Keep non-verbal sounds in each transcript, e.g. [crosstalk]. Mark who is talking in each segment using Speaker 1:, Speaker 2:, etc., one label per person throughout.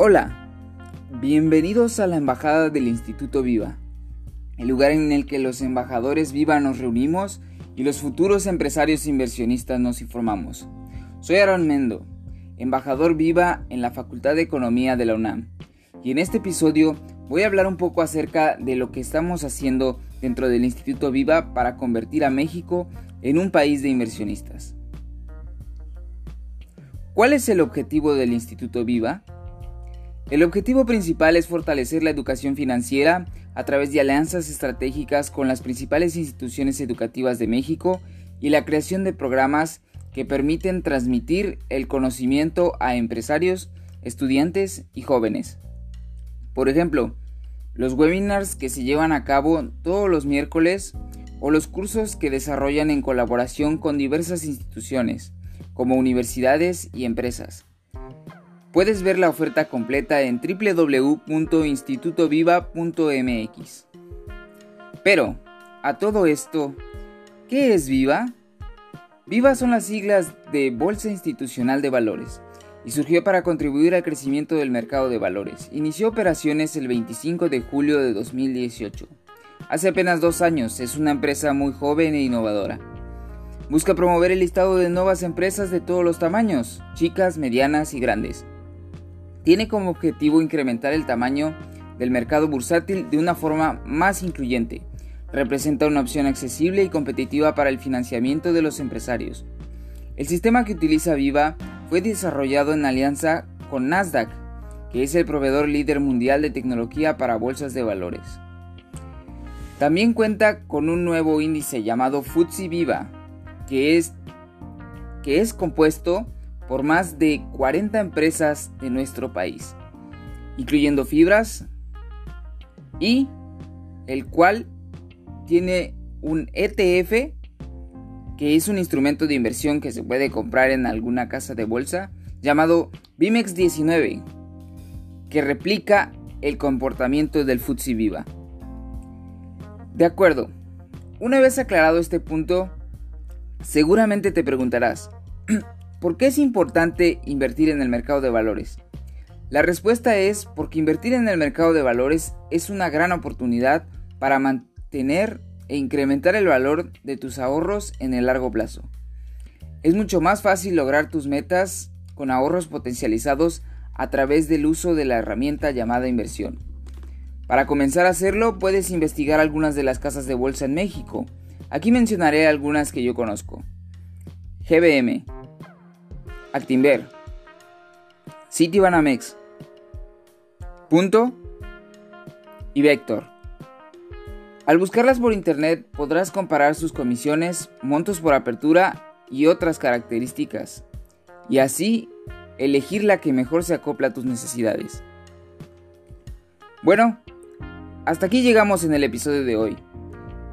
Speaker 1: Hola, bienvenidos a la Embajada del Instituto Viva, el lugar en el que los embajadores Viva nos reunimos y los futuros empresarios inversionistas nos informamos. Soy Aaron Mendo, embajador Viva en la Facultad de Economía de la UNAM, y en este episodio voy a hablar un poco acerca de lo que estamos haciendo dentro del Instituto Viva para convertir a México en un país de inversionistas. ¿Cuál es el objetivo del Instituto Viva? El objetivo principal es fortalecer la educación financiera a través de alianzas estratégicas con las principales instituciones educativas de México y la creación de programas que permiten transmitir el conocimiento a empresarios, estudiantes y jóvenes. Por ejemplo, los webinars que se llevan a cabo todos los miércoles o los cursos que desarrollan en colaboración con diversas instituciones, como universidades y empresas. Puedes ver la oferta completa en www.institutoviva.mx. Pero, a todo esto, ¿qué es Viva? Viva son las siglas de Bolsa Institucional de Valores y surgió para contribuir al crecimiento del mercado de valores. Inició operaciones el 25 de julio de 2018. Hace apenas dos años, es una empresa muy joven e innovadora. Busca promover el listado de nuevas empresas de todos los tamaños, chicas, medianas y grandes tiene como objetivo incrementar el tamaño del mercado bursátil de una forma más incluyente. Representa una opción accesible y competitiva para el financiamiento de los empresarios. El sistema que utiliza Viva fue desarrollado en alianza con Nasdaq, que es el proveedor líder mundial de tecnología para bolsas de valores. También cuenta con un nuevo índice llamado FTSE Viva, que es, que es compuesto por más de 40 empresas de nuestro país, incluyendo fibras y el cual tiene un ETF que es un instrumento de inversión que se puede comprar en alguna casa de bolsa llamado BIMEX 19 que replica el comportamiento del FTSE Viva. De acuerdo, una vez aclarado este punto, seguramente te preguntarás, [clears throat] ¿Por qué es importante invertir en el mercado de valores? La respuesta es porque invertir en el mercado de valores es una gran oportunidad para mantener e incrementar el valor de tus ahorros en el largo plazo. Es mucho más fácil lograr tus metas con ahorros potencializados a través del uso de la herramienta llamada inversión. Para comenzar a hacerlo puedes investigar algunas de las casas de bolsa en México. Aquí mencionaré algunas que yo conozco. GBM, Actinver, Citibanamex, Punto y Vector. Al buscarlas por internet podrás comparar sus comisiones, montos por apertura y otras características, y así elegir la que mejor se acopla a tus necesidades. Bueno, hasta aquí llegamos en el episodio de hoy.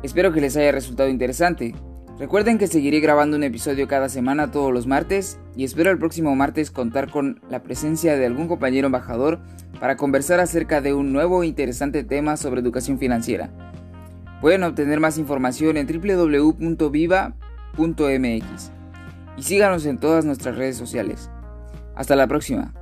Speaker 1: Espero que les haya resultado interesante. Recuerden que seguiré grabando un episodio cada semana todos los martes y espero el próximo martes contar con la presencia de algún compañero embajador para conversar acerca de un nuevo e interesante tema sobre educación financiera. Pueden obtener más información en www.viva.mx y síganos en todas nuestras redes sociales. Hasta la próxima.